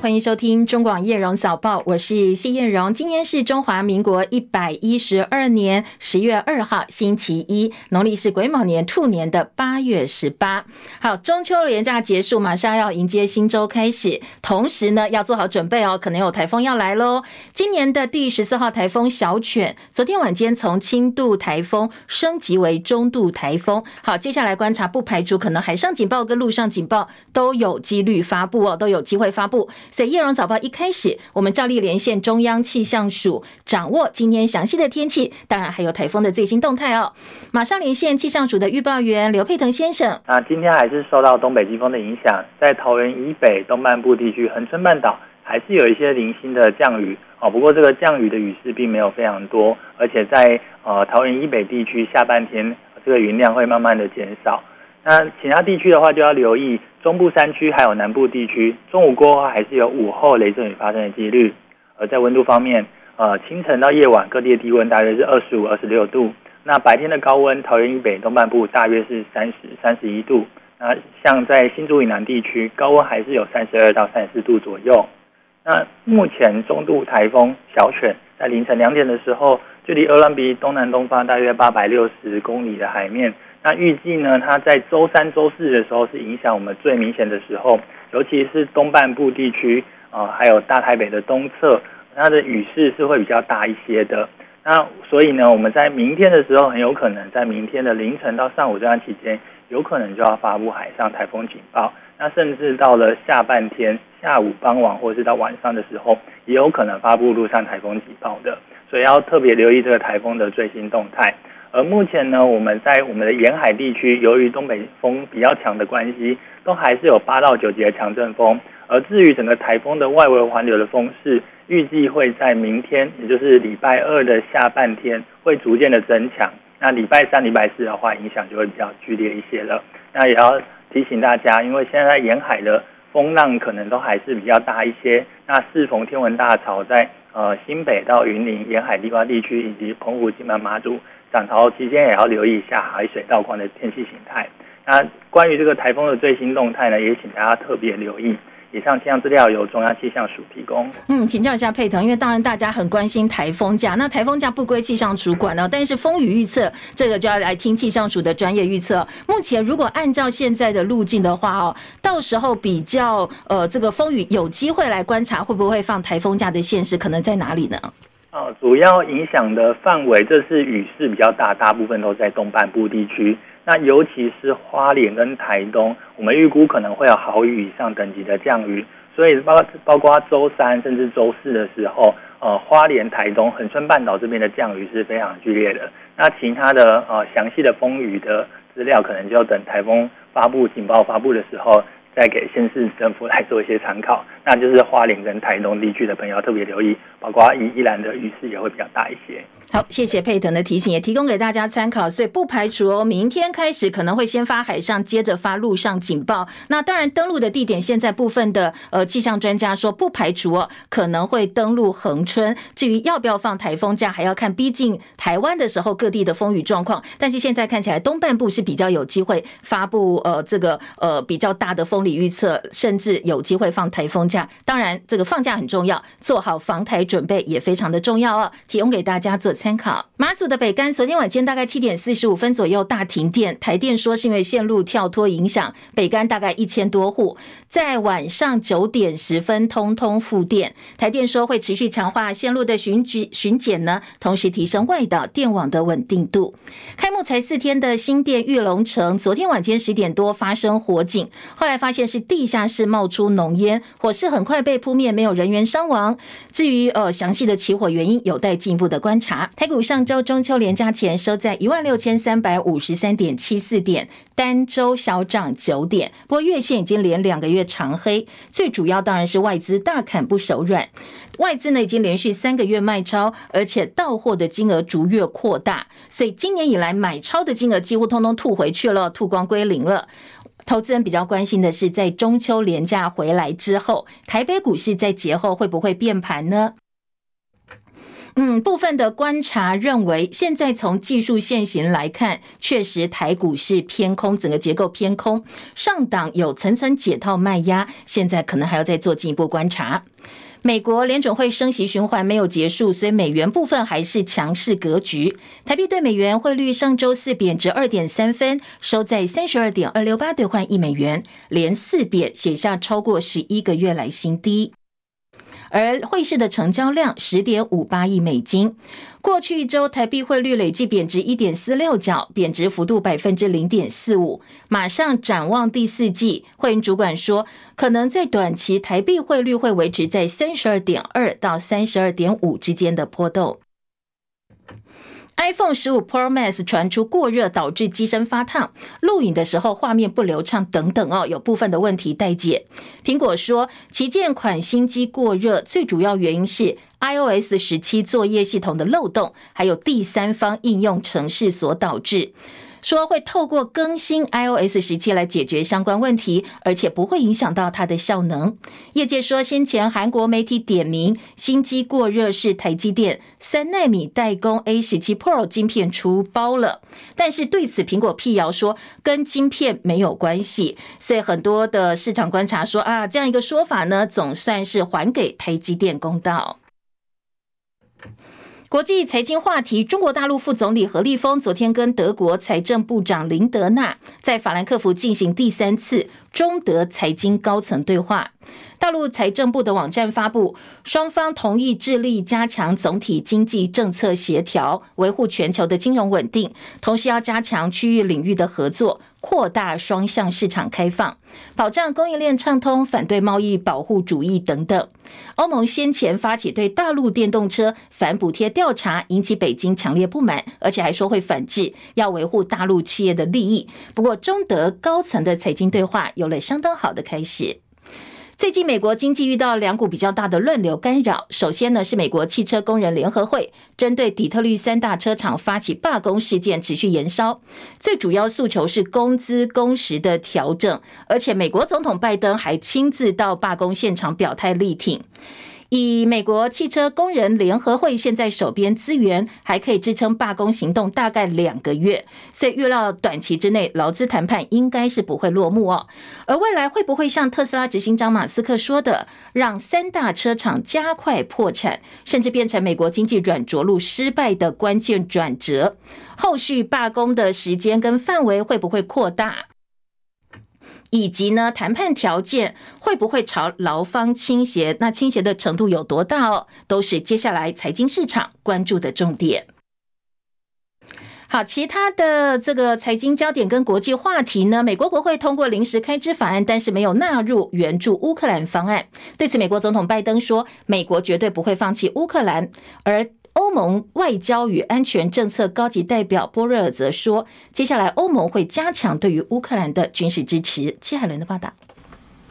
欢迎收听中广叶荣早报，我是谢叶荣。今天是中华民国一百一十二年十月二号，星期一，农历是癸卯年兔年的八月十八。好，中秋连假结束，马上要迎接新周开始，同时呢，要做好准备哦，可能有台风要来喽。今年的第十四号台风小犬，昨天晚间从轻度台风升级为中度台风。好，接下来观察，不排除可能海上警报跟陆上警报都有几率发布哦，都有机会发布。在《叶荣早报》一开始，我们照例连线中央气象署，掌握今天详细的天气，当然还有台风的最新动态哦。马上连线气象署的预报员刘佩腾先生。那今天还是受到东北季风的影响，在桃园以北东半部地区、恒春半岛还是有一些零星的降雨哦。不过这个降雨的雨势并没有非常多，而且在呃桃园以北地区下半天，这个云量会慢慢的减少。那其他地区的话，就要留意中部山区还有南部地区，中午过后还是有午后雷阵雨发生的几率。而在温度方面，呃，清晨到夜晚各地的低温大约是二十五、二十六度。那白天的高温，桃园以北东半部大约是三十、三十一度。那像在新竹以南地区，高温还是有三十二到三十四度左右。那目前中度台风小犬在凌晨两点的时候，距离鹅銮鼻东南东方大约八百六十公里的海面。那预计呢，它在周三、周四的时候是影响我们最明显的时候，尤其是东半部地区啊，还有大台北的东侧，它的雨势是会比较大一些的。那所以呢，我们在明天的时候，很有可能在明天的凌晨到上午这段期间，有可能就要发布海上台风警报。那甚至到了下半天、下午傍晚或是到晚上的时候，也有可能发布陆上台风警报的。所以要特别留意这个台风的最新动态。而目前呢，我们在我们的沿海地区，由于东北风比较强的关系，都还是有八到九级的强阵风。而至于整个台风的外围环流的风势，预计会在明天，也就是礼拜二的下半天，会逐渐的增强。那礼拜三、礼拜四的话，影响就会比较剧烈一些了。那也要提醒大家，因为现在沿海的风浪可能都还是比较大一些。那适逢天文大潮在呃新北到云林沿海地瓜地区以及澎湖、金门、马祖。涨潮期间也要留意一下海水倒灌的天气形态。那关于这个台风的最新动态呢，也请大家特别留意。以上气象资料由中央气象署提供。嗯，请教一下佩腾，因为当然大家很关心台风假，那台风假不归气象主管呢，但是风雨预测这个就要来听气象署的专业预测。目前如果按照现在的路径的话哦，到时候比较呃这个风雨有机会来观察会不会放台风假的现实可能在哪里呢？哦，主要影响的范围，这是雨势比较大，大部分都在东半部地区。那尤其是花莲跟台东，我们预估可能会有豪雨以上等级的降雨。所以包包括周三甚至周四的时候，呃，花莲、台东、恒春半岛这边的降雨是非常剧烈的。那其他的呃详细的风雨的资料，可能就要等台风发布警报发布的时候。再给县市政府来做一些参考，那就是花莲跟台东地区的朋友特别留意，包括宜宜兰的雨势也会比较大一些。好，谢谢佩腾的提醒，也提供给大家参考。所以不排除哦，明天开始可能会先发海上，接着发陆上警报。那当然，登陆的地点现在部分的呃气象专家说不排除哦，可能会登陆恒春。至于要不要放台风假，还要看逼近台湾的时候各地的风雨状况。但是现在看起来东半部是比较有机会发布呃这个呃比较大的风。风力预测，甚至有机会放台风假。当然，这个放假很重要，做好防台准备也非常的重要哦。提供给大家做参考。马祖的北竿昨天晚间大概七点四十五分左右大停电，台电说是因为线路跳脱影响，北竿大概一千多户在晚上九点十分通通复电。台电说会持续强化线路的巡检巡检呢，同时提升外岛电网的稳定度。开幕才四天的新店玉龙城，昨天晚间十点多发生火警，后来发。发现是地下室冒出浓烟，火势很快被扑灭，没有人员伤亡。至于呃详细的起火原因，有待进一步的观察。台股上周中秋连假前收在一万六千三百五十三点七四点，单周小涨九点。不过月线已经连两个月长黑，最主要当然是外资大砍不手软。外资呢已经连续三个月卖超，而且到货的金额逐月扩大，所以今年以来买超的金额几乎通通吐回去了，吐光归零了。投资人比较关心的是，在中秋连假回来之后，台北股市在节后会不会变盘呢？嗯，部分的观察认为，现在从技术线型来看，确实台股是偏空，整个结构偏空，上档有层层解套卖压，现在可能还要再做进一步观察。美国联准会升息循环没有结束，所以美元部分还是强势格局。台币对美元汇率上周四贬值二点三分，收在三十二点二六八兑换一美元，连四贬，写下超过十一个月来新低。而汇市的成交量十点五八亿美金，过去一周台币汇率累计贬值一点四六角，贬值幅度百分之零点四五。马上展望第四季，汇银主管说，可能在短期台币汇率会维持在三十二点二到三十二点五之间的波动。iPhone 十五 Pro Max 传出过热，导致机身发烫，录影的时候画面不流畅等等哦，有部分的问题待解。苹果说，旗舰款新机过热，最主要原因是 iOS 十七作业系统的漏洞，还有第三方应用程式所导致。说会透过更新 iOS 十七来解决相关问题，而且不会影响到它的效能。业界说，先前韩国媒体点名新机过热是台积电三奈米代工 A 十七 Pro 晶片出包了，但是对此苹果辟谣说跟晶片没有关系。所以很多的市场观察说啊，这样一个说法呢，总算是还给台积电公道。国际财经话题，中国大陆副总理何立峰昨天跟德国财政部长林德纳在法兰克福进行第三次中德财经高层对话。大陆财政部的网站发布，双方同意致力加强总体经济政策协调，维护全球的金融稳定，同时要加强区域领域的合作，扩大双向市场开放，保障供应链畅通，反对贸易保护主义等等。欧盟先前发起对大陆电动车反补贴调查，引起北京强烈不满，而且还说会反制，要维护大陆企业的利益。不过，中德高层的财经对话有了相当好的开始。最近美国经济遇到两股比较大的乱流干扰。首先呢，是美国汽车工人联合会针对底特律三大车厂发起罢工事件持续延烧，最主要诉求是工资工时的调整，而且美国总统拜登还亲自到罢工现场表态力挺。以美国汽车工人联合会现在手边资源，还可以支撑罢工行动大概两个月，所以预料短期之内劳资谈判应该是不会落幕哦。而未来会不会像特斯拉执行长马斯克说的，让三大车厂加快破产，甚至变成美国经济软着陆失败的关键转折？后续罢工的时间跟范围会不会扩大？以及呢，谈判条件会不会朝劳方倾斜？那倾斜的程度有多大哦？都是接下来财经市场关注的重点。好，其他的这个财经焦点跟国际话题呢？美国国会通过临时开支法案，但是没有纳入援助乌克兰方案。对此，美国总统拜登说，美国绝对不会放弃乌克兰，而。欧盟外交与安全政策高级代表波瑞尔则说，接下来欧盟会加强对于乌克兰的军事支持。戚海伦的报道。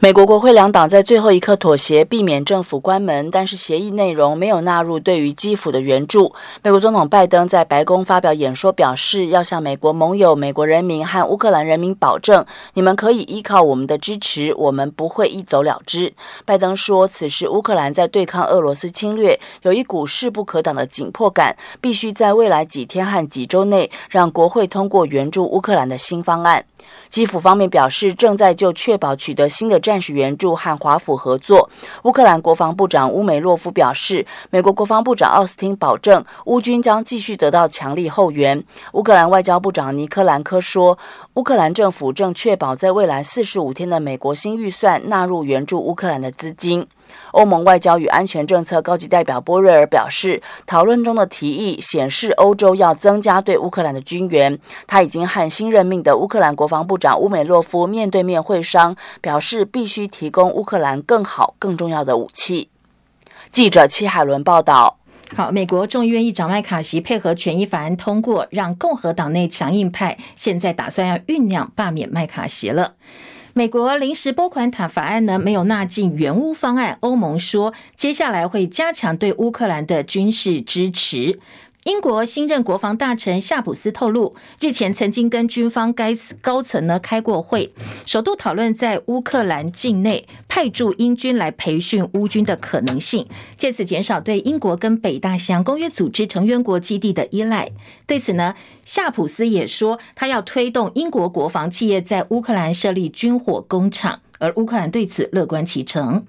美国国会两党在最后一刻妥协，避免政府关门，但是协议内容没有纳入对于基辅的援助。美国总统拜登在白宫发表演说，表示要向美国盟友、美国人民和乌克兰人民保证，你们可以依靠我们的支持，我们不会一走了之。拜登说，此时乌克兰在对抗俄罗斯侵略，有一股势不可挡的紧迫感，必须在未来几天和几周内让国会通过援助乌克兰的新方案。基辅方面表示，正在就确保取得新的战时援助和华府合作。乌克兰国防部长乌梅洛夫表示，美国国防部长奥斯汀保证乌军将继续得到强力后援。乌克兰外交部长尼科兰科说，乌克兰政府正确保在未来四十五天的美国新预算纳入援助乌克兰的资金。欧盟外交与安全政策高级代表波瑞尔表示，讨论中的提议显示欧洲要增加对乌克兰的军援。他已经和新任命的乌克兰国防部长乌美洛夫面对面会商，表示必须提供乌克兰更好、更重要的武器。记者戚海伦报道。好，美国众议院议长麦卡锡配合权益法案通过，让共和党内强硬派现在打算要酝酿罢免麦卡锡了。美国临时拨款塔法案呢，没有纳进援乌方案。欧盟说，接下来会加强对乌克兰的军事支持。英国新任国防大臣夏普斯透露，日前曾经跟军方该高层呢开过会，首度讨论在乌克兰境内派驻英军来培训乌军的可能性，借此减少对英国跟北大西洋公约组织成员国基地的依赖。对此呢，夏普斯也说，他要推动英国国防企业在乌克兰设立军火工厂，而乌克兰对此乐观其成。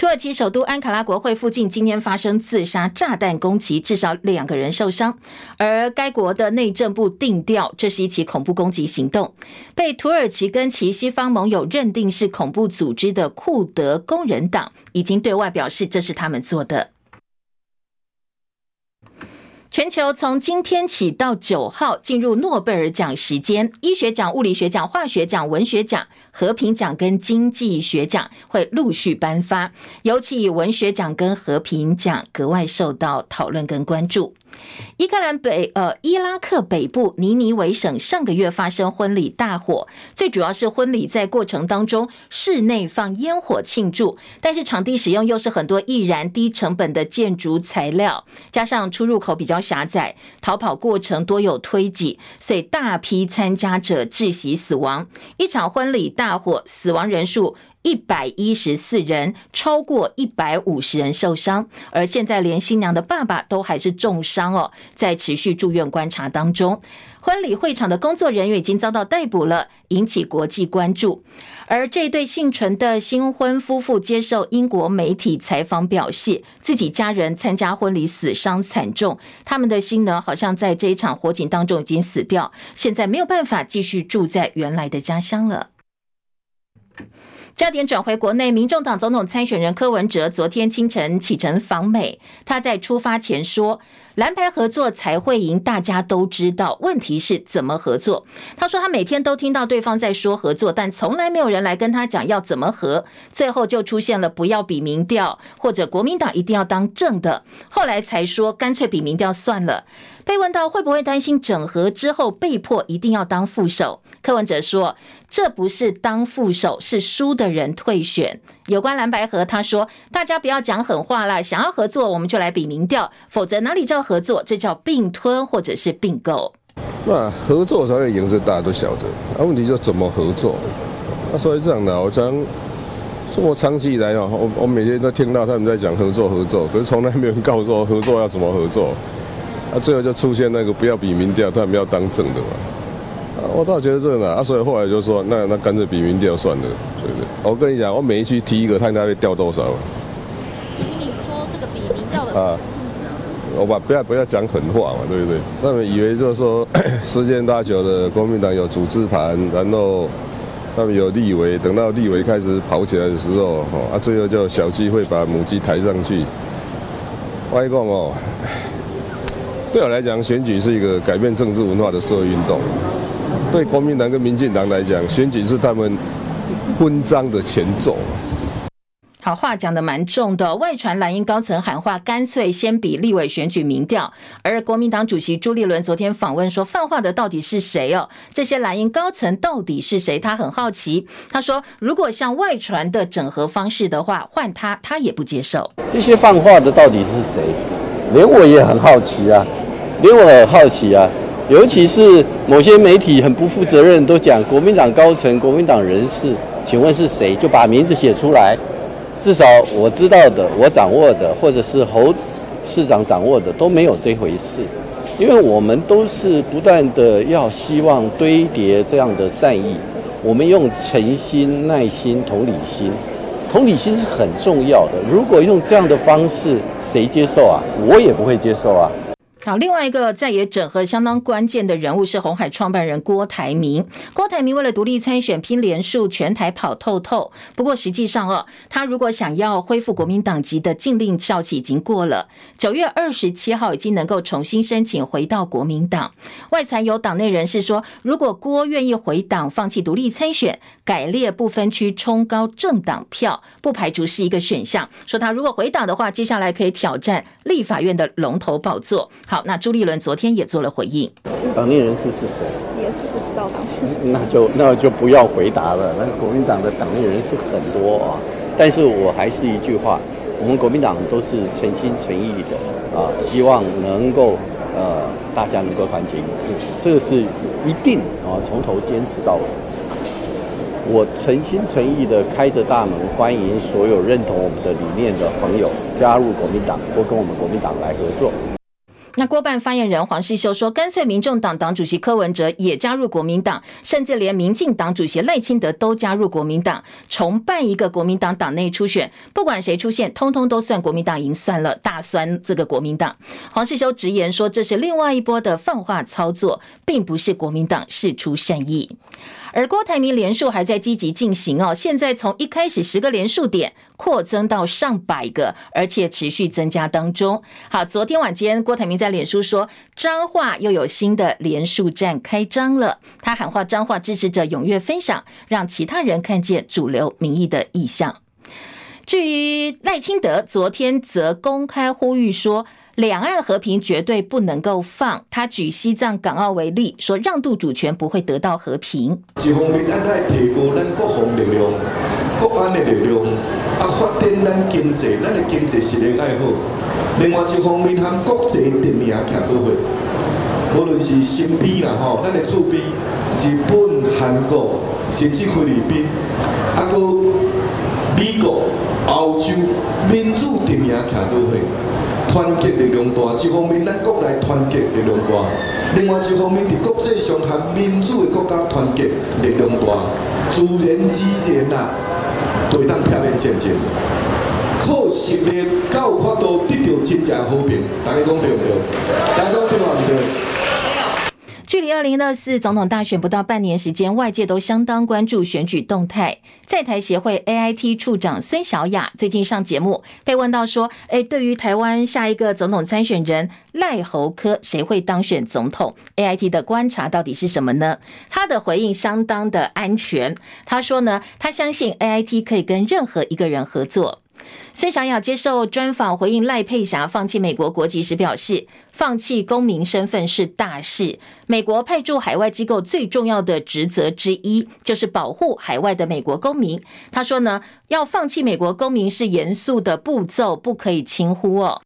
土耳其首都安卡拉国会附近今天发生自杀炸弹攻击，至少两个人受伤。而该国的内政部定调，这是一起恐怖攻击行动，被土耳其跟其西方盟友认定是恐怖组织的库德工人党，已经对外表示这是他们做的。全球从今天起到九号进入诺贝尔奖时间，医学奖、物理学奖、化学奖、文学奖、和平奖跟经济学奖会陆续颁发，尤其以文学奖跟和平奖格外受到讨论跟关注。伊克兰北呃，伊拉克北部尼尼维省上个月发生婚礼大火，最主要是婚礼在过程当中室内放烟火庆祝，但是场地使用又是很多易燃低成本的建筑材料，加上出入口比较狭窄，逃跑过程多有推挤，所以大批参加者窒息死亡。一场婚礼大火，死亡人数。一百一十四人，超过一百五十人受伤，而现在连新娘的爸爸都还是重伤哦，在持续住院观察当中。婚礼会场的工作人员已经遭到逮捕了，引起国际关注。而这对幸存的新婚夫妇接受英国媒体采访表示，自己家人参加婚礼死伤惨重，他们的心呢，好像在这一场火警当中已经死掉，现在没有办法继续住在原来的家乡了。焦点转回国内，民众党总统参选人柯文哲昨天清晨启程访美。他在出发前说：“蓝白合作才会赢，大家都知道。问题是怎么合作？”他说：“他每天都听到对方在说合作，但从来没有人来跟他讲要怎么合。最后就出现了不要比民调，或者国民党一定要当正的。后来才说干脆比民调算了。”被问到会不会担心整合之后被迫一定要当副手？柯文哲说：“这不是当副手，是输的人退选。”有关蓝白合，他说：“大家不要讲狠话啦，想要合作，我们就来比民调，否则哪里叫合作？这叫并吞或者是并购。那合作才会赢，这大家都晓得。那、啊、问题就怎么合作？那、啊、所以这样的，我想这么长期以来啊，我我每天都听到他们在讲合作合作，可是从来没有人告诉我合作要怎么合作。那、最后就出现那个不要比民调，他们要当正的嘛。”我倒觉得这个啊，所以后来就说，那那干脆比民调算了，对不对？我跟你讲，我每一区提一个，看他会掉多少。就是你说这个比民调的啊，我把不要不要讲狠话嘛，对不对？他们以为就是说 时间大久的，国民党有组织盘，然后他们有立委，等到立委开始跑起来的时候，啊，最后就小鸡会把母鸡抬上去。我跟你讲哦，对我来讲，选举是一个改变政治文化的社会运动。对国民党跟民进党来讲，选举是他们分赃的前奏。好，话讲的蛮重的，外传蓝营高层喊话，干脆先比立委选举民调。而国民党主席朱立伦昨天访问说，放话的到底是谁哦？这些蓝营高层到底是谁？他很好奇。他说，如果像外传的整合方式的话，换他他也不接受。这些放话的到底是谁？连我也很好奇啊，连我很好奇啊。尤其是某些媒体很不负责任，都讲国民党高层、国民党人士，请问是谁？就把名字写出来。至少我知道的、我掌握的，或者是侯市长掌握的，都没有这回事。因为我们都是不断的要希望堆叠这样的善意，我们用诚心、耐心、同理心，同理心是很重要的。如果用这样的方式，谁接受啊？我也不会接受啊。好，另外一个在野整合相当关键的人物是红海创办人郭台铭。郭台铭为了独立参选，拼连数全台跑透透。不过实际上哦，他如果想要恢复国民党籍的禁令效期已经过了，九月二十七号已经能够重新申请回到国民党。外传有党内人士说，如果郭愿意回党，放弃独立参选，改列不分区冲高政党票，不排除是一个选项。说他如果回党的话，接下来可以挑战立法院的龙头宝座。好，那朱立伦昨天也做了回应。党内人士是谁？也是不知道党。那就那就不要回答了。那国民党的党内人士很多啊，但是我还是一句话，我们国民党都是诚心诚意的啊，希望能够呃大家能够团结一致，这个是一定啊，从头坚持到尾。我诚心诚意的开着大门，欢迎所有认同我们的理念的朋友加入国民党或跟我们国民党来合作。那郭办发言人黄世修说，干脆民众党党主席柯文哲也加入国民党，甚至连民进党主席赖清德都加入国民党，重办一个国民党党内初选，不管谁出现，通通都算国民党赢，算了，大酸这个国民党。黄世修直言说，这是另外一波的放话操作，并不是国民党事出善意。而郭台铭连数还在积极进行哦，现在从一开始十个连数点扩增到上百个，而且持续增加当中。好，昨天晚间郭台铭在脸书说，彰化又有新的连数站开张了，他喊话彰化支持者踊跃分享，让其他人看见主流民意的意向。至于赖清德，昨天则公开呼吁说，两岸和平绝对不能够放。他举西藏、港澳为例，说让渡主权不会得到和平。一方面，咱爱提高咱国防力量、国安的力量，啊，发展咱经济，咱的经济实力爱好。另外一方面，和国际人民行做伙，无论是身边啦吼，咱的厝边，日本、韩国，甚至菲律宾，啊，搁美国、欧洲，民主人民行做伙。团结力量大，一方面咱国内团结力量大，另外一方面伫国际上和民主的国家团结力量大，自然之然啊，对咱片面战争，靠实力较有法度得到真正和平，大家讲对不对？大家讲对不对？距离二零二四总统大选不到半年时间，外界都相当关注选举动态。在台协会 AIT 处长孙小雅最近上节目，被问到说：“诶，对于台湾下一个总统参选人赖侯科，谁会当选总统？AIT 的观察到底是什么呢？”他的回应相当的安全。他说呢，他相信 AIT 可以跟任何一个人合作。孙小雅接受专访回应赖佩霞放弃美国国籍时表示，放弃公民身份是大事。美国派驻海外机构最重要的职责之一就是保护海外的美国公民。他说呢，要放弃美国公民是严肃的步骤，不可以轻忽哦。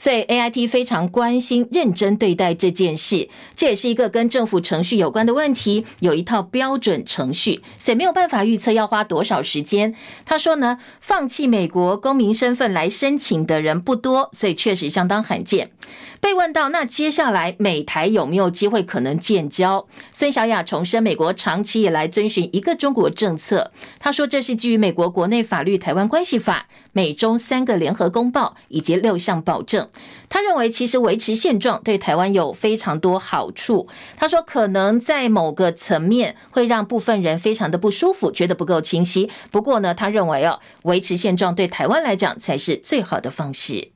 所以 AIT 非常关心、认真对待这件事，这也是一个跟政府程序有关的问题，有一套标准程序，所以没有办法预测要花多少时间。他说呢，放弃美国公民身份来申请的人不多，所以确实相当罕见。被问到那接下来美台有没有机会可能建交，孙小雅重申美国长期以来遵循一个中国政策。他说这是基于美国国内法律《台湾关系法》、美中三个联合公报以及六项保证。他认为其实维持现状对台湾有非常多好处。他说可能在某个层面会让部分人非常的不舒服，觉得不够清晰。不过呢，他认为哦，维持现状对台湾来讲才是最好的方式。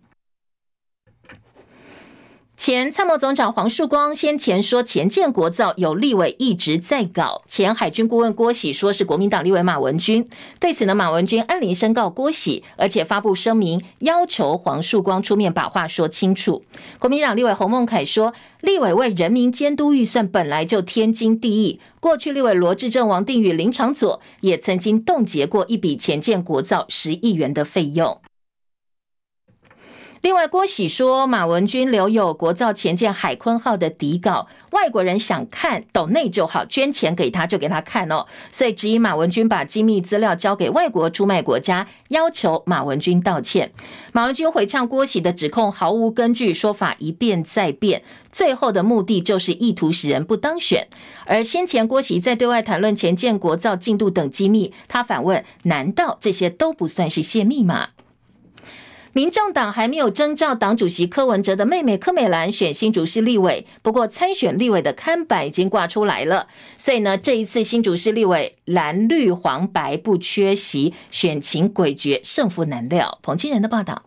前参谋总长黄树光先前说前舰国造有立委一直在搞，前海军顾问郭喜说是国民党立委马文君。对此呢，马文君按铃申告郭喜，而且发布声明要求黄树光出面把话说清楚。国民党立委洪孟楷说，立委为人民监督预算本来就天经地义，过去立委罗志政、王定宇、林长佐也曾经冻结过一笔前舰国造十亿元的费用。另外，郭喜说，马文君留有国造前舰海鲲号的底稿，外国人想看斗内就好，捐钱给他就给他看哦。所以质疑马文君把机密资料交给外国出卖国家，要求马文君道歉。马文君回呛郭喜的指控毫无根据，说法一变再变，最后的目的就是意图使人不当选。而先前郭喜在对外谈论前建国造进度等机密，他反问：难道这些都不算是泄密吗？民众党还没有征召党主席柯文哲的妹妹柯美兰选新竹市立委，不过参选立委的看板已经挂出来了，所以呢，这一次新竹市立委蓝绿黄白不缺席，选情诡谲，胜负难料。彭清仁的报道。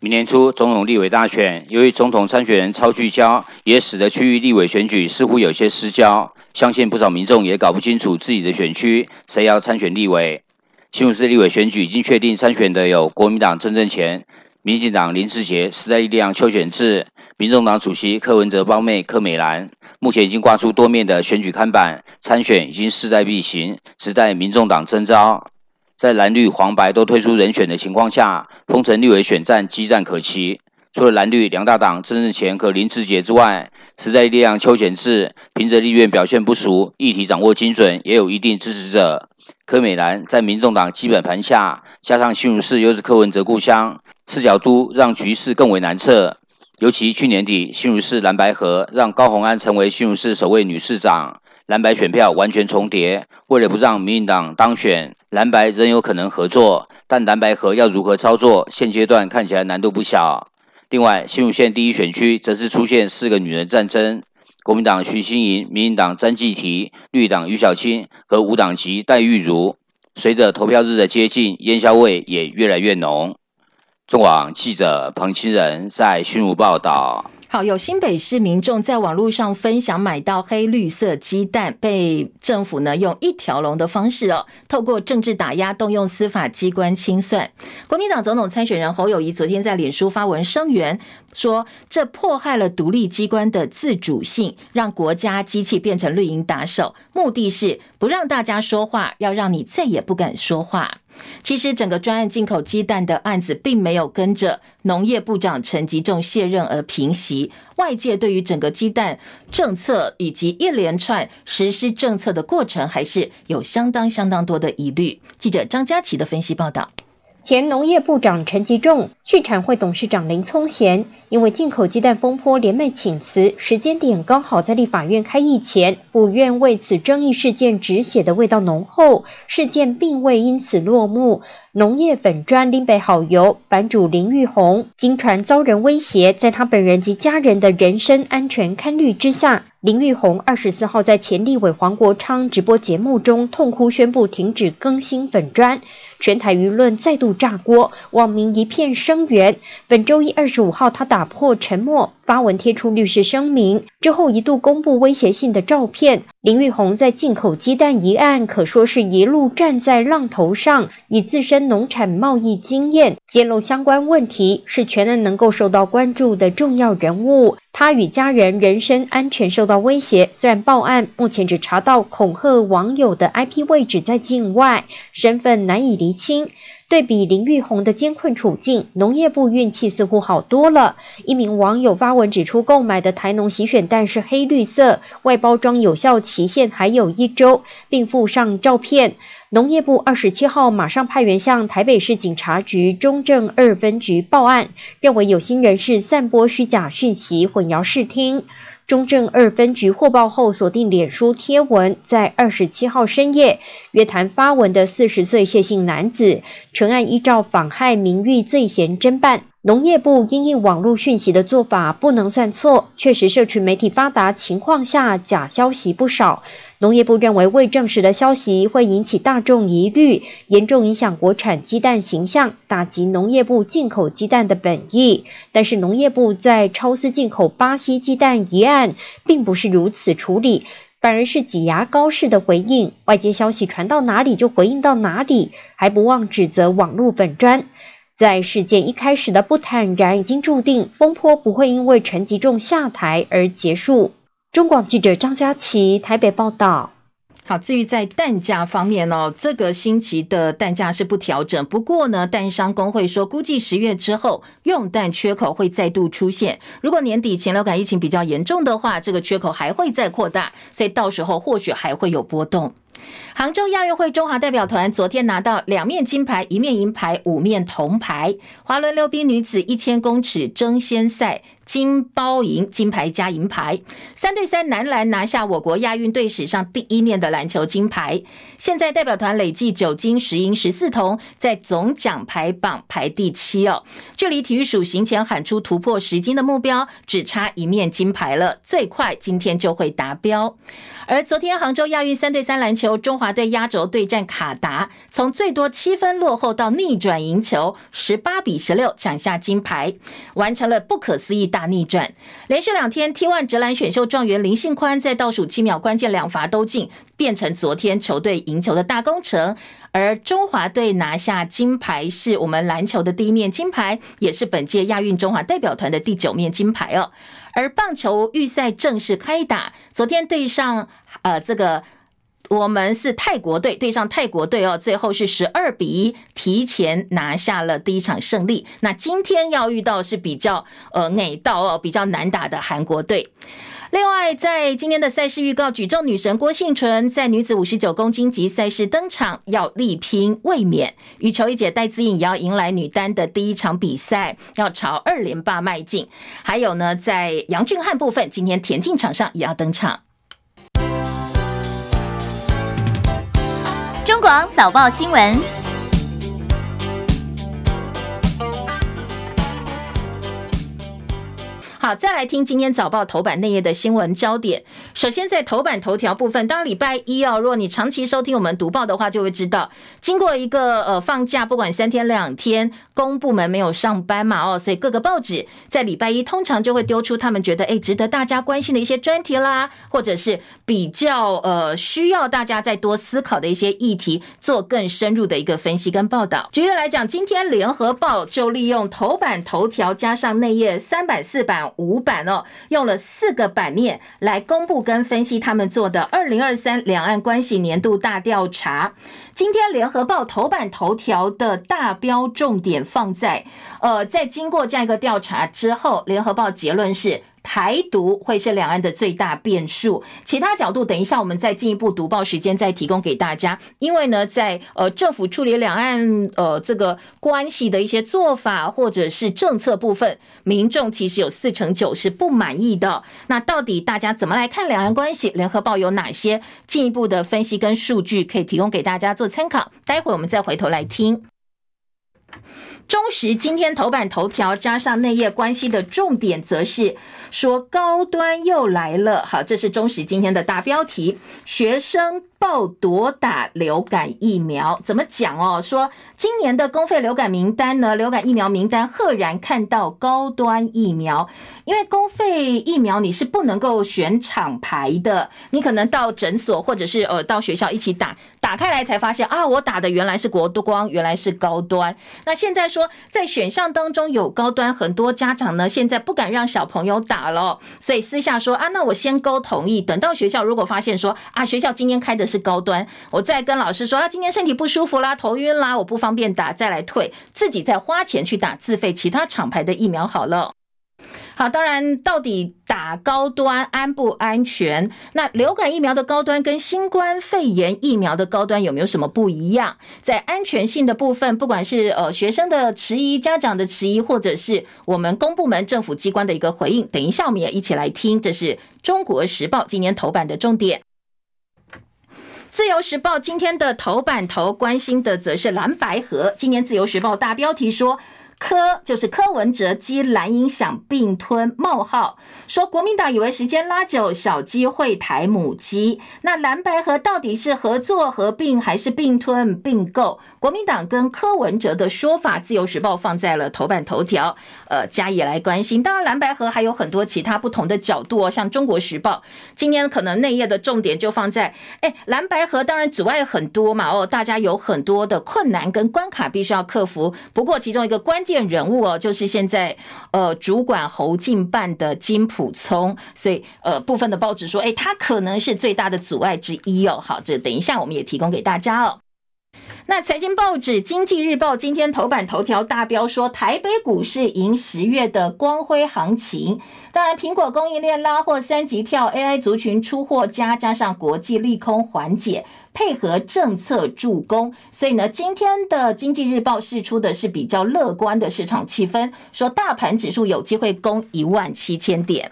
明年初总统立委大选，由于总统参选人超聚焦，也使得区域立委选举似乎有些失焦，相信不少民众也搞不清楚自己的选区谁要参选立委。新竹市立委选举已经确定参选的有国民党郑正前、民进党林志杰、时代力量邱显智、民众党主席柯文哲胞妹柯美兰。目前已经挂出多面的选举看板，参选已经势在必行，只待民众党征召。在蓝绿黄白都推出人选的情况下，丰城立委选战激战可期。除了蓝绿两大党曾荫权和林志杰之外，时代力量邱显智凭着立院表现不俗，议题掌握精准，也有一定支持者。柯美兰在民众党基本盘下，加上新竹市又是柯文哲故乡，四角都让局势更为难测。尤其去年底，新竹市蓝白合让高虹安成为新竹市首位女市长，蓝白选票完全重叠。为了不让民进党当选，蓝白仍有可能合作，但蓝白合要如何操作，现阶段看起来难度不小。另外，新竹县第一选区则是出现四个女人战争，国民党徐新莹、民进党詹继提、绿党于小青和无党籍戴玉如。随着投票日的接近，烟硝味也越来越浓。中广记者彭清仁在新竹报道。好，有新北市民众在网络上分享买到黑绿色鸡蛋，被政府呢用一条龙的方式哦，透过政治打压，动用司法机关清算。国民党总统参选人侯友宜昨天在脸书发文声援，说这迫害了独立机关的自主性，让国家机器变成绿营打手，目的是不让大家说话，要让你再也不敢说话。其实，整个专案进口鸡蛋的案子，并没有跟着农业部长陈吉仲卸任而平息。外界对于整个鸡蛋政策以及一连串实施政策的过程，还是有相当相当多的疑虑。记者张佳琪的分析报道。前农业部长陈吉仲、畜产会董事长林聪贤，因为进口鸡蛋风波连袂请辞，时间点刚好在立法院开议前，府院为此争议事件止血的味道浓厚，事件并未因此落幕。农业粉专林北好友版主林玉红，经传遭人威胁，在他本人及家人的人身安全堪虑之下，林玉红二十四号在前立委黄国昌直播节目中痛哭宣布停止更新粉专。全台舆论再度炸锅，网民一片声援。本周一二十五号，他打破沉默，发文贴出律师声明，之后一度公布威胁性的照片。林玉红在进口鸡蛋一案，可说是一路站在浪头上，以自身农产贸易经验揭露相关问题，是全案能够受到关注的重要人物。他与家人人身安全受到威胁，虽然报案，目前只查到恐吓网友的 IP 位置在境外，身份难以厘清。对比林玉红的艰困处境，农业部运气似乎好多了。一名网友发文指出，购买的台农洗选蛋是黑绿色，外包装有效期限还有一周，并附上照片。农业部二十七号马上派员向台北市警察局中正二分局报案，认为有心人士散播虚假讯息，混淆视听。中正二分局获报后锁定脸书贴文，在二十七号深夜约谈发文的四十岁谢姓男子，全案依照妨害名誉罪嫌侦办。农业部因应网络讯息的做法不能算错，确实社群媒体发达情况下假消息不少。农业部认为未证实的消息会引起大众疑虑，严重影响国产鸡蛋形象，打击农业部进口鸡蛋的本意。但是农业部在超丝进口巴西鸡蛋一案，并不是如此处理，反而是挤牙膏式的回应。外界消息传到哪里就回应到哪里，还不忘指责网络粉专。在事件一开始的不坦然，已经注定风波不会因为陈吉仲下台而结束。中广记者张佳琪台北报道。好，至于在蛋价方面呢，这个星期的蛋价是不调整。不过呢，蛋商工会说，估计十月之后用蛋缺口会再度出现。如果年底禽流感疫情比较严重的话，这个缺口还会再扩大，所以到时候或许还会有波动。杭州亚运会中华代表团昨天拿到两面金牌、一面银牌、五面铜牌。滑轮溜冰女子一千公尺争先赛金包银，金牌加银牌。三对三男篮拿下我国亚运队史上第一面的篮球金牌。现在代表团累计九金十银十四铜，在总奖牌榜排第七哦。距离体育署行前喊出突破十金的目标，只差一面金牌了，最快今天就会达标。而昨天杭州亚运三对三篮球，中华队压轴对战卡达，从最多七分落后到逆转赢球，十八比十六抢下金牌，完成了不可思议大逆转。连续两天 T1 职篮选秀状元林信宽在倒数七秒关键两罚都进，变成昨天球队赢球的大功臣。而中华队拿下金牌，是我们篮球的第一面金牌，也是本届亚运中华代表团的第九面金牌哦。而棒球预赛正式开打，昨天对上呃这个我们是泰国队对上泰国队哦，最后是十二比一提前拿下了第一场胜利。那今天要遇到是比较呃矮道哦，比较难打的韩国队。另外，在今天的赛事预告，举重女神郭婞淳在女子五十九公斤级赛事登场，要力拼卫冕。羽球一姐戴资颖也要迎来女单的第一场比赛，要朝二连霸迈进。还有呢，在杨俊翰部分，今天田径场上也要登场。中广早报新闻。好，再来听今天早报头版内页的新闻焦点。首先，在头版头条部分，当礼拜一哦，如果你长期收听我们读报的话，就会知道，经过一个呃放假，不管三天两天，公部门没有上班嘛哦，所以各个报纸在礼拜一通常就会丢出他们觉得诶值得大家关心的一些专题啦，或者是比较呃需要大家再多思考的一些议题，做更深入的一个分析跟报道。举例来讲，今天联合报就利用头版头条加上内页三版四版。五版哦，用了四个版面来公布跟分析他们做的二零二三两岸关系年度大调查。今天联合报头版头条的大标重点放在，呃，在经过这样一个调查之后，联合报结论是。台独会是两岸的最大变数，其他角度等一下我们再进一步读报时间再提供给大家。因为呢，在呃政府处理两岸呃这个关系的一些做法或者是政策部分，民众其实有四成九是不满意的。那到底大家怎么来看两岸关系？联合报有哪些进一步的分析跟数据可以提供给大家做参考？待会我们再回头来听。中时今天头版头条加上内页关系的重点，则是说高端又来了。好，这是中时今天的大标题，学生。报夺打流感疫苗怎么讲哦？说今年的公费流感名单呢，流感疫苗名单赫然看到高端疫苗，因为公费疫苗你是不能够选厂牌的，你可能到诊所或者是呃到学校一起打，打开来才发现啊，我打的原来是国光，原来是高端。那现在说在选项当中有高端，很多家长呢现在不敢让小朋友打了，所以私下说啊，那我先勾同意，等到学校如果发现说啊，学校今天开的。是高端，我再跟老师说啊，今天身体不舒服啦，头晕啦，我不方便打，再来退，自己再花钱去打自费其他厂牌的疫苗好了。好，当然，到底打高端安不安全？那流感疫苗的高端跟新冠肺炎疫苗的高端有没有什么不一样？在安全性的部分，不管是呃学生的迟疑、家长的迟疑，或者是我们公部门政府机关的一个回应，等一下我们也一起来听。这是中国时报今年头版的重点。自由时报今天的头版头关心的则是蓝白合。今年自由时报大标题说。柯就是柯文哲基蓝营想并吞冒号，说国民党以为时间拉久，小鸡会抬母鸡。那蓝白合到底是合作合并还是并吞并购？国民党跟柯文哲的说法，自由时报放在了头版头条，呃，加以来关心。当然，蓝白合还有很多其他不同的角度哦，像中国时报今天可能内页的重点就放在，哎，蓝白合当然阻碍很多嘛，哦，大家有很多的困难跟关卡必须要克服。不过其中一个关键人物哦，就是现在呃主管侯进办的金普聪，所以呃部分的报纸说，哎，他可能是最大的阻碍之一哦。好，这等一下我们也提供给大家哦。那财经报纸《经济日报》今天头版头条大标说，台北股市迎十月的光辉行情。当然，苹果供应链拉货三级跳，AI 族群出货加，加上国际利空缓解。配合政策助攻，所以呢，今天的经济日报释出的是比较乐观的市场气氛，说大盘指数有机会攻一万七千点。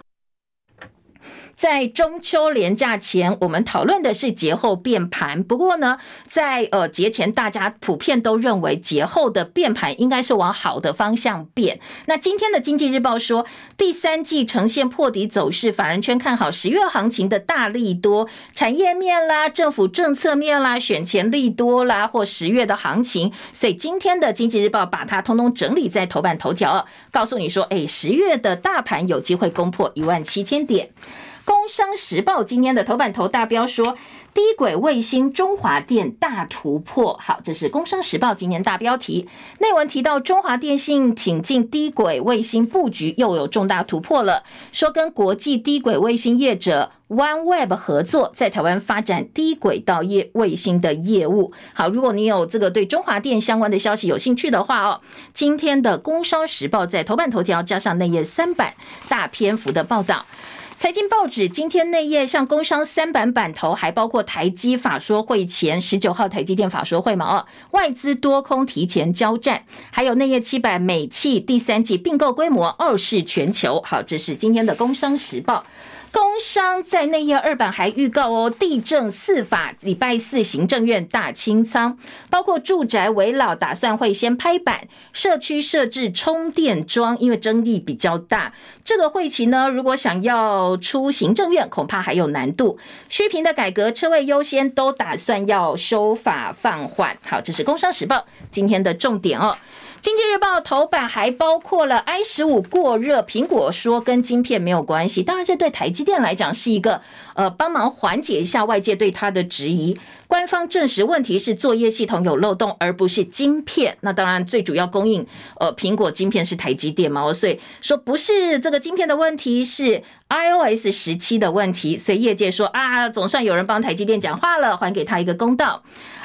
在中秋连假前，我们讨论的是节后变盘。不过呢，在呃节前，大家普遍都认为节后的变盘应该是往好的方向变。那今天的经济日报说，第三季呈现破底走势，法人圈看好十月行情的大利多，产业面啦、政府政策面啦、选前利多啦，或十月的行情。所以今天的经济日报把它通通整理在头版头条，告诉你说，哎，十月的大盘有机会攻破一万七千点。工商时报今天的头版头大标说，低轨卫星中华电大突破。好，这是工商时报今年大标题。内文提到中华电信挺进低轨卫星布局又有重大突破了，说跟国际低轨卫星业者 OneWeb 合作，在台湾发展低轨道业卫星的业务。好，如果你有这个对中华电相关的消息有兴趣的话哦，今天的《工商时报》在头版头条加上内页三版大篇幅的报道。财经报纸今天内页像工商三版版头，还包括台积法说会前十九号台积电法说会嘛？哦，外资多空提前交战，还有内页七百美企第三季并购规模傲视全球。好，这是今天的工商时报。工商在内页二版还预告哦，地政四法礼拜四行政院大清仓，包括住宅危老打算会先拍板，社区设置充电桩，因为争议比较大。这个会期呢，如果想要出行政院，恐怕还有难度。虚坪的改革、车位优先都打算要修法放缓。好，这是工商时报今天的重点哦。经济日报头版还包括了 i 十五过热，苹果说跟晶片没有关系。当然，这对台积电来讲是一个呃帮忙缓解一下外界对它的质疑。官方证实问题是作业系统有漏洞，而不是晶片。那当然，最主要供应呃苹果晶片是台积电嘛，所以说不是这个晶片的问题，是 iOS 十七的问题。所以业界说啊，总算有人帮台积电讲话了，还给他一个公道。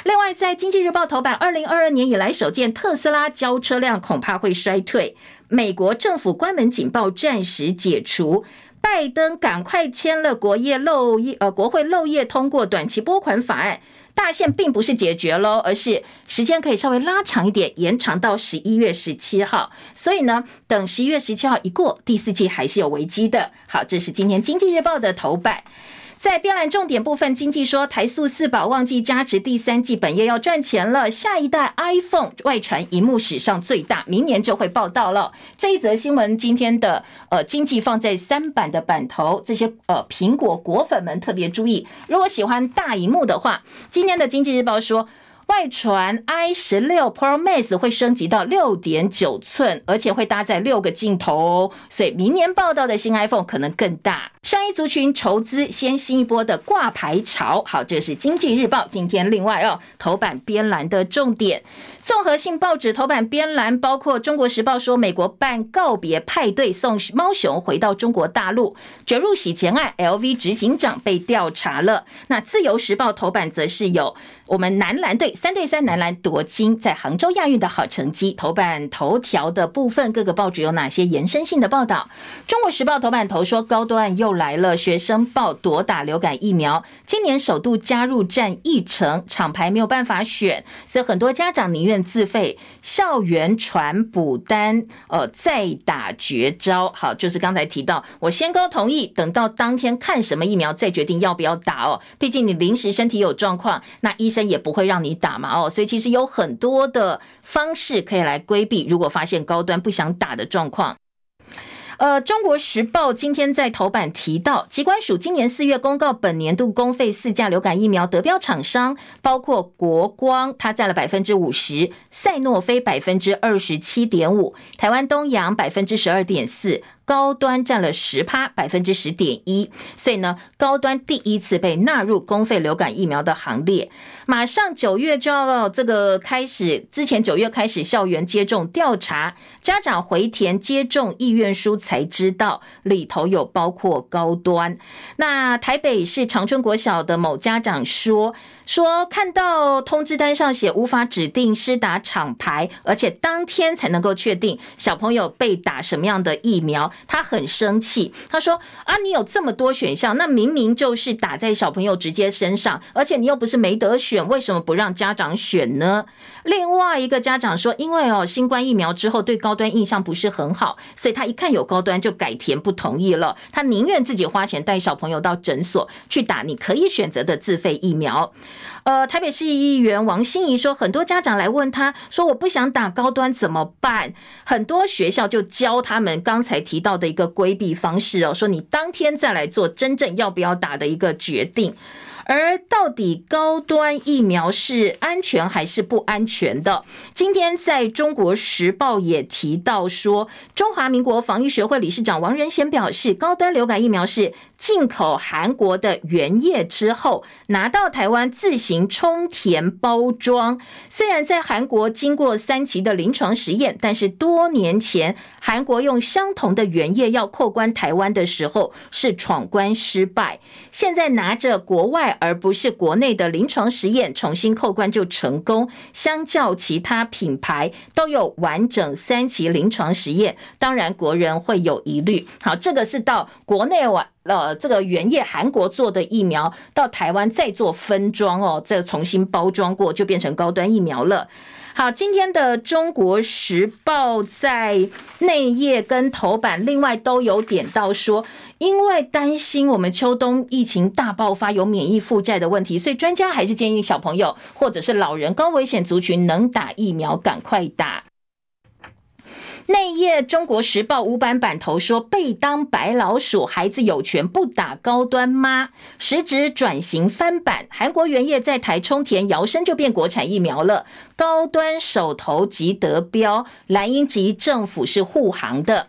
另外，在经济日报头版，二零二二年以来首见特斯拉交车量恐怕会衰退。美国政府关门警报暂时解除，拜登赶快签了国业漏业呃国会漏夜通过短期拨款法案，大限并不是解决喽，而是时间可以稍微拉长一点，延长到十一月十七号。所以呢，等十一月十七号一过，第四季还是有危机的。好，这是今天经济日报的头版。在标栏重点部分，经济说台塑四宝旺季加持，第三季本业要赚钱了。下一代 iPhone 外传荧幕史上最大，明年就会报道了。这一则新闻今天的呃经济放在三版的版头，这些呃苹果果粉们特别注意，如果喜欢大荧幕的话，今天的经济日报说。外传 i 十六 Pro Max 会升级到六点九寸，而且会搭载六个镜头哦，所以明年报道的新 iPhone 可能更大。上一族群筹资先新一波的挂牌潮，好，这是经济日报今天另外哦头版编栏的重点。综合性报纸头版编栏包括《中国时报》说，美国办告别派对送猫熊回到中国大陆，卷入洗钱案，LV 执行长被调查了。那《自由时报》头版则是有我们男篮队三对三男篮夺金，在杭州亚运的好成绩。头版头条的部分，各个报纸有哪些延伸性的报道？《中国时报》头版头说，高端又来了，学生报夺打流感疫苗，今年首度加入战议程，厂牌没有办法选，所以很多家长宁愿。自费校园传补单，呃，再打绝招。好，就是刚才提到，我先高同意，等到当天看什么疫苗再决定要不要打哦。毕竟你临时身体有状况，那医生也不会让你打嘛哦。所以其实有很多的方式可以来规避，如果发现高端不想打的状况。呃，《中国时报》今天在头版提到，疾管署今年四月公告，本年度公费四价流感疫苗得标厂商，包括国光，它占了百分之五十；赛诺菲百分之二十七点五；台湾东洋百分之十二点四。高端占了十趴，百分之十点一，所以呢，高端第一次被纳入公费流感疫苗的行列。马上九月就要这个开始，之前九月开始校园接种调查，家长回填接种意愿书才知道里头有包括高端。那台北市长春国小的某家长说，说看到通知单上写无法指定施打厂牌，而且当天才能够确定小朋友被打什么样的疫苗。他很生气，他说：“啊，你有这么多选项，那明明就是打在小朋友直接身上，而且你又不是没得选，为什么不让家长选呢？”另外一个家长说：“因为哦，新冠疫苗之后对高端印象不是很好，所以他一看有高端就改填不同意了。他宁愿自己花钱带小朋友到诊所去打你可以选择的自费疫苗。”呃，台北市议员王心怡说，很多家长来问他说：“我不想打高端怎么办？”很多学校就教他们刚才提到的一个规避方式哦，说你当天再来做真正要不要打的一个决定。而到底高端疫苗是安全还是不安全的？今天在中国时报也提到说，中华民国防疫学会理事长王仁贤表示，高端流感疫苗是进口韩国的原液之后，拿到台湾自行充填包装。虽然在韩国经过三期的临床实验，但是多年前韩国用相同的原液要扣关台湾的时候是闯关失败。现在拿着国外而不是国内的临床实验重新扣关就成功。相较其他品牌都有完整三期临床实验，当然国人会有疑虑。好，这个是到国内完。呃，这个原液韩国做的疫苗到台湾再做分装哦，再重新包装过，就变成高端疫苗了。好，今天的《中国时报》在内页跟头版，另外都有点到说，因为担心我们秋冬疫情大爆发有免疫负债的问题，所以专家还是建议小朋友或者是老人高危险族群能打疫苗，赶快打。内页《中国时报》五版版头说：“被当白老鼠，孩子有权不打高端吗？”实质转型翻版，韩国原液在台充填，摇身就变国产疫苗了。高端首投即得标，蓝营及政府是护航的。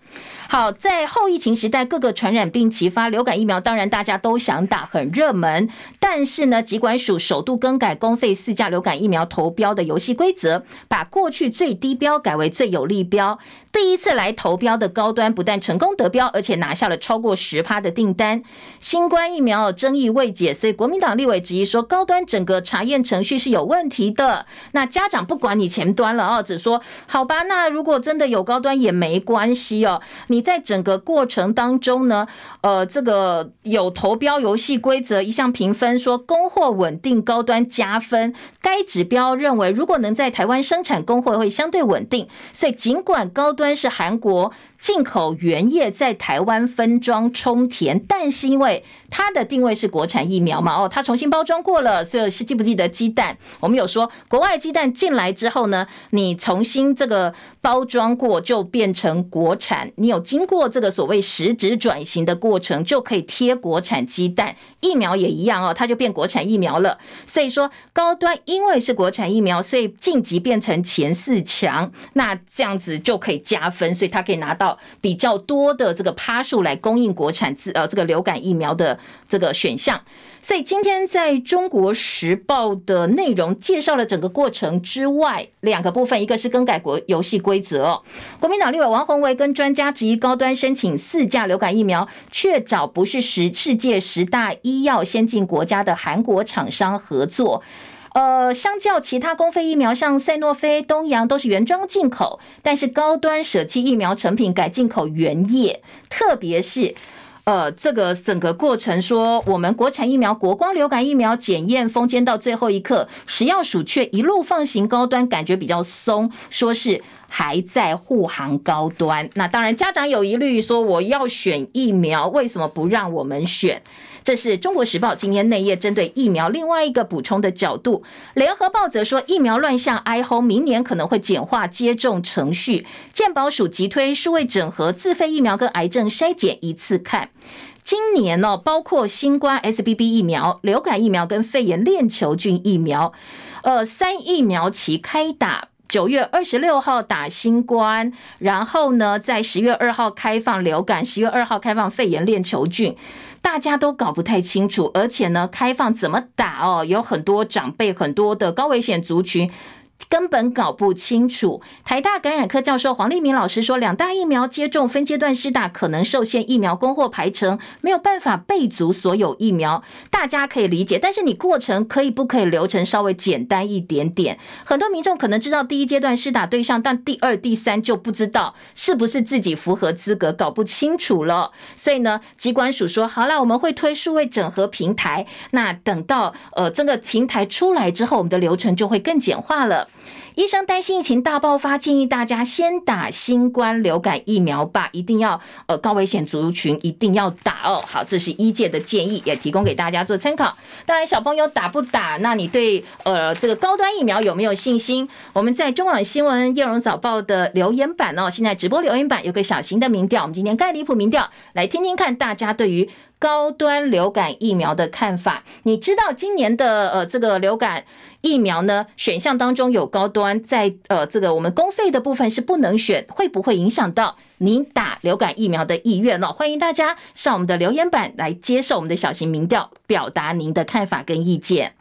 好，在后疫情时代，各个传染病齐发，流感疫苗当然大家都想打，很热门。但是呢，疾管署首度更改公费四价流感疫苗投标的游戏规则，把过去最低标改为最有利标。第一次来投标的高端不但成功得标，而且拿下了超过十趴的订单。新冠疫苗争议未解，所以国民党立委质疑说，高端整个查验程序是有问题的。那家长不管你前端了哦，只说好吧，那如果真的有高端也没关系哦，你。在整个过程当中呢，呃，这个有投标游戏规则一项评分说，供货稳定高端加分。该指标认为，如果能在台湾生产供货会相对稳定。所以尽管高端是韩国。进口原液在台湾分装充填，但是因为它的定位是国产疫苗嘛，哦，它重新包装过了，所以是记不记得鸡蛋？我们有说，国外鸡蛋进来之后呢，你重新这个包装过就变成国产，你有经过这个所谓实质转型的过程，就可以贴国产鸡蛋。疫苗也一样哦，它就变国产疫苗了。所以说高端因为是国产疫苗，所以晋级变成前四强，那这样子就可以加分，所以它可以拿到。比较多的这个趴数来供应国产自呃这个流感疫苗的这个选项，所以今天在中国时报的内容介绍了整个过程之外，两个部分，一个是更改国游戏规则，国民党立委王鸿薇跟专家质疑高端申请四价流感疫苗，却找不是十世界十大医药先进国家的韩国厂商合作。呃，相较其他公费疫苗，像赛诺菲、东阳都是原装进口，但是高端舍弃疫苗成品改进口原液，特别是呃，这个整个过程说，我们国产疫苗国光流感疫苗检验封缄到最后一刻，食药署却一路放行高端，感觉比较松，说是还在护航高端。那当然，家长有疑虑，说我要选疫苗，为什么不让我们选？这是中国时报今天内页针对疫苗另外一个补充的角度。联合报则说，疫苗乱象哀轰，明年可能会简化接种程序。健保署急推数位整合自费疫苗跟癌症筛检一次看。今年呢，包括新冠 SBB 疫苗、流感疫苗跟肺炎链球菌疫苗，呃，三疫苗期开打。九月二十六号打新冠，然后呢，在十月二号开放流感，十月二号开放肺炎链球菌。大家都搞不太清楚，而且呢，开放怎么打哦？有很多长辈，很多的高危险族群。根本搞不清楚。台大感染科教授黄立民老师说，两大疫苗接种分阶段施打可能受限疫苗供货排程，没有办法备足所有疫苗。大家可以理解，但是你过程可以不可以流程稍微简单一点点？很多民众可能知道第一阶段施打对象，但第二、第三就不知道是不是自己符合资格，搞不清楚了。所以呢，机关署说好了，我们会推数位整合平台。那等到呃这个平台出来之后，我们的流程就会更简化了。医生担心疫情大爆发，建议大家先打新冠流感疫苗吧，一定要呃高危险族群一定要打哦。好，这是医界的建议，也提供给大家做参考。当然，小朋友打不打，那你对呃这个高端疫苗有没有信心？我们在中广新闻夜荣早报的留言板哦，现在直播留言板有个小型的民调，我们今天盖离谱民调，来听听看大家对于。高端流感疫苗的看法，你知道今年的呃这个流感疫苗呢选项当中有高端，在呃这个我们公费的部分是不能选，会不会影响到您打流感疫苗的意愿呢？欢迎大家上我们的留言板来接受我们的小型民调，表达您的看法跟意见。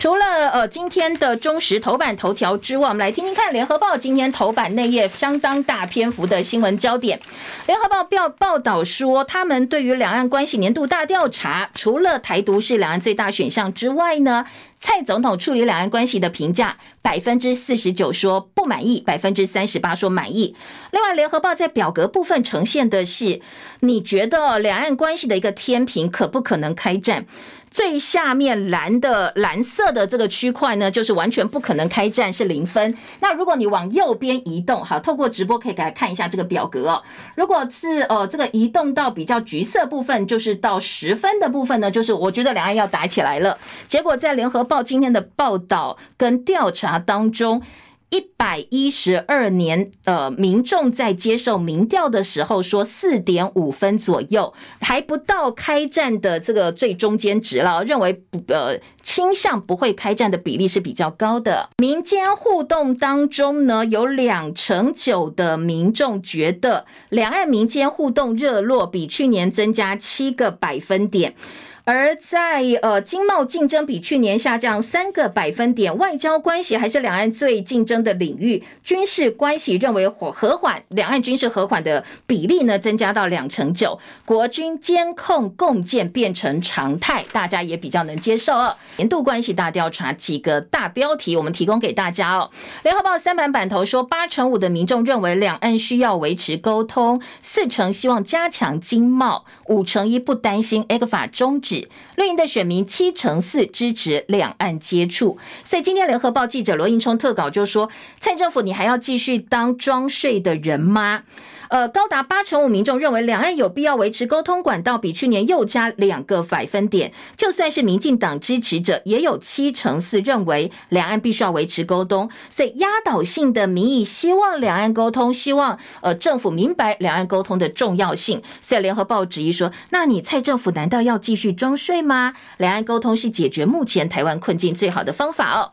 除了呃今天的中时头版头条之外，我们来听听看联合报今天头版内页相当大篇幅的新闻焦点。联合报报报道说，他们对于两岸关系年度大调查，除了台独是两岸最大选项之外呢，蔡总统处理两岸关系的评价，百分之四十九说不满意，百分之三十八说满意。另外，联合报在表格部分呈现的是，你觉得两岸关系的一个天平可不可能开战？最下面蓝的蓝色的这个区块呢，就是完全不可能开战，是零分。那如果你往右边移动，好，透过直播可以给大家看一下这个表格哦。如果是呃这个移动到比较橘色部分，就是到十分的部分呢，就是我觉得两岸要打起来了。结果在联合报今天的报道跟调查当中。一百一十二年，呃，民众在接受民调的时候说四点五分左右，还不到开战的这个最中间值了。认为不，呃，倾向不会开战的比例是比较高的。民间互动当中呢，有两成九的民众觉得两岸民间互动热络，比去年增加七个百分点。而在呃，经贸竞争比去年下降三个百分点，外交关系还是两岸最竞争的领域，军事关系认为和和缓，两岸军事和缓的比例呢增加到两成九，国军监控共建变成常态，大家也比较能接受哦。年度关系大调查几个大标题，我们提供给大家哦。联合报三版版头说，八成五的民众认为两岸需要维持沟通，四成希望加强经贸，五成一不担心 ECFA 终止。绿营的选民七成四支持两岸接触，所以今天联合报记者罗应聪特稿就说：“蔡政府，你还要继续当装睡的人吗？”呃，高达八成五民众认为两岸有必要维持沟通管道，比去年又加两个百分点。就算是民进党支持者，也有七成四认为两岸必须要维持沟通。所以压倒性的民意希望两岸沟通，希望呃政府明白两岸沟通的重要性。所以联合报质疑说：“那你蔡政府难道要继续装睡吗？两岸沟通是解决目前台湾困境最好的方法哦。”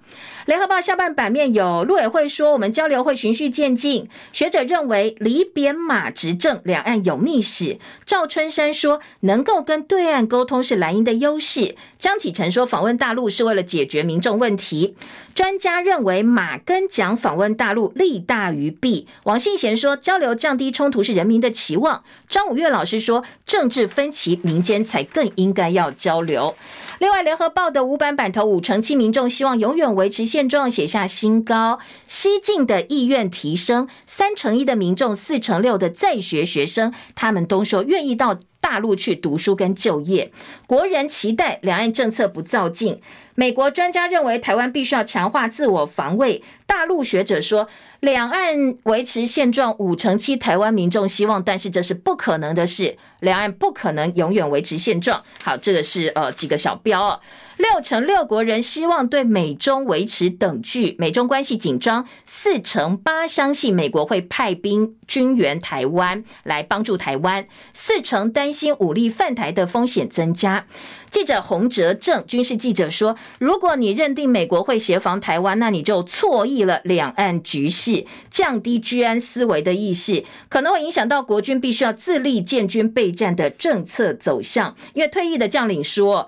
联合报下半版面有陆委会说，我们交流会循序渐进。学者认为李扁马执政，两岸有密使。赵春山说，能够跟对岸沟通是蓝营的优势。张启臣说，访问大陆是为了解决民众问题。专家认为马跟蒋访问大陆利大于弊。王信贤说，交流降低冲突是人民的期望。张五岳老师说，政治分歧，民间才更应该要交流。另外，联合报的五版版头，五成七民众希望永远维持现状，写下新高。西进的意愿提升，三成一的民众，四成六的在学学生，他们都说愿意到大陆去读书跟就业。国人期待两岸政策不造进。美国专家认为，台湾必须要强化自我防卫。大陆学者说，两岸维持现状，五成七台湾民众希望，但是这是不可能的事。两岸不可能永远维持现状。好，这个是呃几个小标哦。六成六国人希望对美中维持等距，美中关系紧张。四成八相信美国会派兵军援台湾来帮助台湾。四成担心武力犯台的风险增加。记者洪哲正，军事记者说：“如果你认定美国会协防台湾，那你就错意了两岸局势，降低居安思危的意识，可能会影响到国军必须要自立建军备战的政策走向。”因为退役的将领说。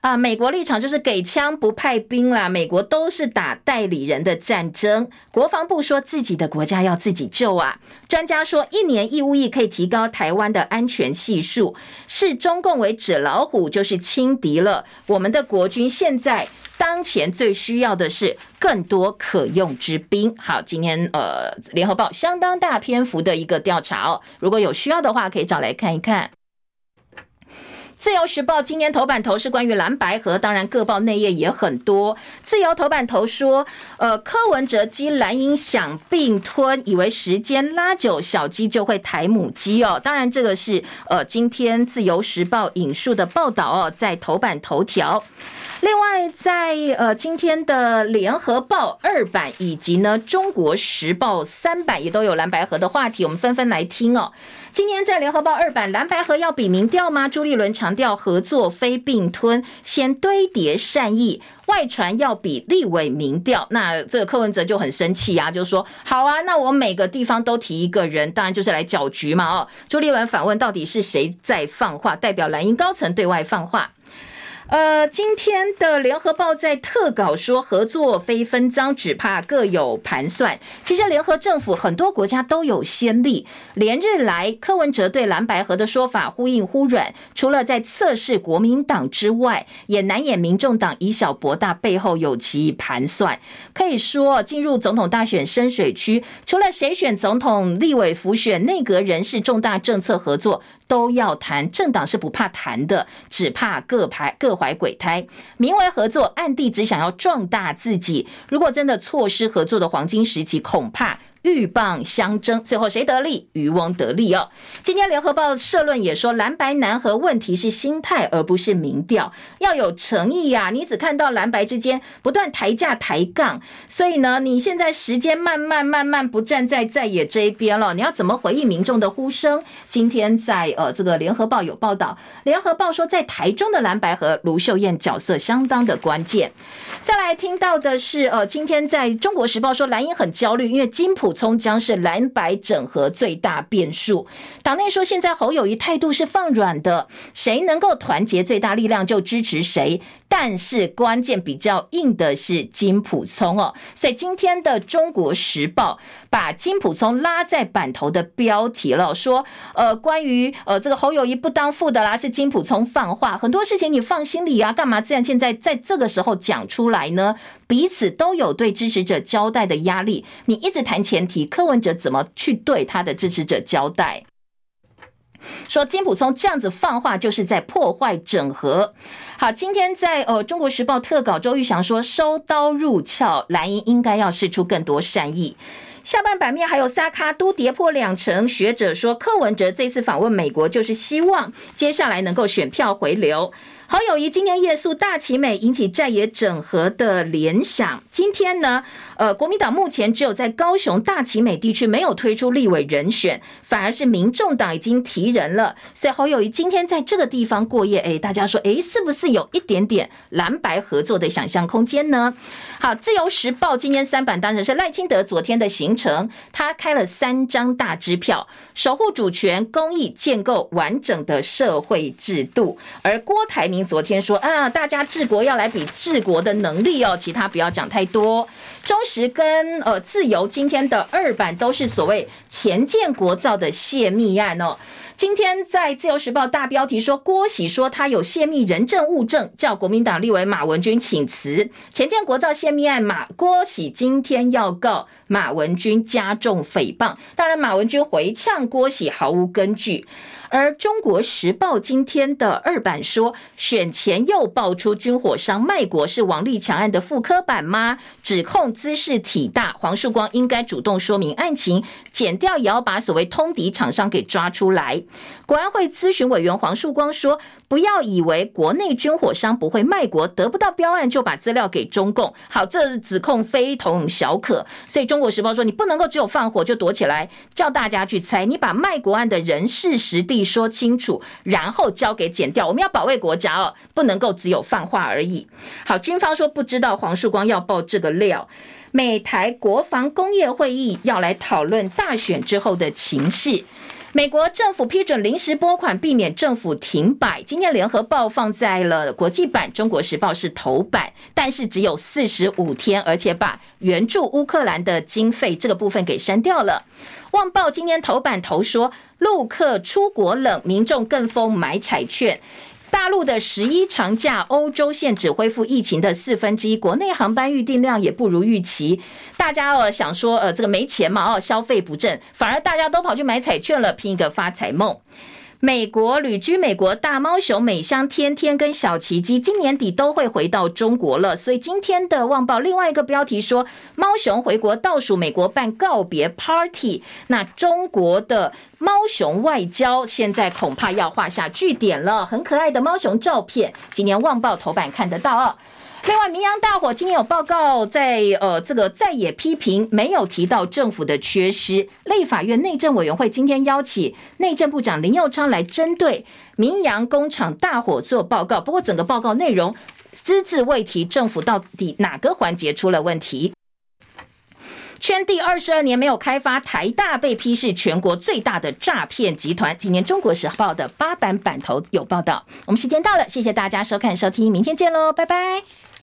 啊，美国立场就是给枪不派兵啦，美国都是打代理人的战争。国防部说自己的国家要自己救啊。专家说，一年义务役可以提高台湾的安全系数，视中共为纸老虎就是轻敌了。我们的国军现在当前最需要的是更多可用之兵。好，今天呃，联合报相当大篇幅的一个调查哦，如果有需要的话，可以找来看一看。自由时报今年头版头是关于蓝白河，当然各报内页也很多。自由头版头说，呃，柯文哲鸡蓝营想并吞，以为时间拉久，小鸡就会抬母鸡哦。当然，这个是呃今天自由时报引述的报道哦，在头版头条。另外在，呃今天的联合报二版以及呢中国时报三版也都有蓝白河的话题，我们纷纷来听哦。今天在联合报二版，蓝白合要比民调吗？朱立伦强调合作非并吞，先堆叠善意。外传要比立委民调，那这个柯文哲就很生气啊，就说好啊，那我每个地方都提一个人，当然就是来搅局嘛。哦，朱立伦反问，到底是谁在放话？代表蓝营高层对外放话。呃，今天的联合报在特稿说，合作非分赃，只怕各有盘算。其实联合政府很多国家都有先例，连日来柯文哲对蓝白合的说法忽硬忽软，除了在测试国民党之外，也难掩民众党以小博大，背后有其盘算。可以说，进入总统大选深水区，除了谁选总统、立委辅选、内阁人事、重大政策合作。都要谈，政党是不怕谈的，只怕各排各怀鬼胎，名为合作，暗地只想要壮大自己。如果真的错失合作的黄金时期，恐怕。鹬蚌相争，最后谁得利？渔翁得利哦。今天联合报社论也说，蓝白难合问题是心态，而不是民调，要有诚意呀、啊。你只看到蓝白之间不断抬价抬杠，所以呢，你现在时间慢慢慢慢不站在在野这一边了。你要怎么回应民众的呼声？今天在呃这个联合报有报道，联合报说在台中的蓝白和，卢秀燕角色相当的关键。再来听到的是，呃，今天在中国时报说蓝营很焦虑，因为金普聪将是蓝白整合最大变数。党内说现在侯友宜态度是放软的，谁能够团结最大力量就支持谁。但是关键比较硬的是金溥聪哦，所以今天的中国时报把金溥聪拉在版头的标题了，说呃关于呃这个侯友宜不当副的啦，是金溥聪放话，很多事情你放心里啊，干嘛这样现在在这个时候讲出来呢？彼此都有对支持者交代的压力，你一直谈前提，柯文哲怎么去对他的支持者交代？说金溥聪这样子放话，就是在破坏整合。好，今天在呃《中国时报》特稿，周玉祥说收刀入鞘，蓝营应该要释出更多善意。下半版面还有萨卡都跌破两成，学者说柯文哲这次访问美国，就是希望接下来能够选票回流。侯友宜今天夜宿大奇美，引起在野整合的联想。今天呢，呃，国民党目前只有在高雄大奇美地区没有推出立委人选，反而是民众党已经提人了。所以侯友宜今天在这个地方过夜，哎，大家说，哎，是不是有一点点蓝白合作的想象空间呢？好，自由时报今天三版当然是赖清德昨天的行程，他开了三张大支票，守护主权、公益、建构完整的社会制度，而郭台铭。昨天说啊，大家治国要来比治国的能力哦，其他不要讲太多。中时跟呃自由今天的二版都是所谓前建国造的泄密案哦。今天在自由时报大标题说，郭喜说他有泄密人证物证，叫国民党立委马文君请辞。前建国造泄密案，马郭喜今天要告马文君加重诽谤，当然马文君回呛郭喜毫无根据。而中国时报今天的二版说，选前又爆出军火商卖国是王立强案的复刻版吗？指控姿势体大，黄树光应该主动说明案情，剪掉也要把所谓通敌厂商给抓出来。国安会咨询委员黄树光说，不要以为国内军火商不会卖国，得不到标案就把资料给中共。好，这指控非同小可，所以中国时报说，你不能够只有放火就躲起来，叫大家去猜，你把卖国案的人事实地。说清楚，然后交给检调。我们要保卫国家哦，不能够只有放话而已。好，军方说不知道黄树光要爆这个料。美台国防工业会议要来讨论大选之后的情势。美国政府批准临时拨款，避免政府停摆。今天联合报放在了国际版，中国时报是头版，但是只有四十五天，而且把援助乌克兰的经费这个部分给删掉了。《旺报》今天头版头说，陆客出国冷，民众更疯买彩券。大陆的十一长假，欧洲线只恢复疫情的四分之一，国内航班预订量也不如预期。大家哦想说，呃，这个没钱嘛，哦，消费不振，反而大家都跑去买彩券了，拼一个发财梦。美国旅居美国大猫熊美香天天跟小奇迹今年底都会回到中国了，所以今天的《旺报》另外一个标题说，猫熊回国倒数，美国办告别 party，那中国的猫熊外交现在恐怕要画下句点了。很可爱的猫熊照片，今年《旺报》头版看得到哦。另外，明阳大火今天有报告在，呃这个在野批评，没有提到政府的缺失。立法院内政委员会今天邀请内政部长林佑昌来针对明阳工厂大火做报告，不过整个报告内容只字未提政府到底哪个环节出了问题。圈地二十二年没有开发，台大被批是全国最大的诈骗集团。今年《中国时报》的八版版头有报道。我们时间到了，谢谢大家收看收听，明天见喽，拜拜。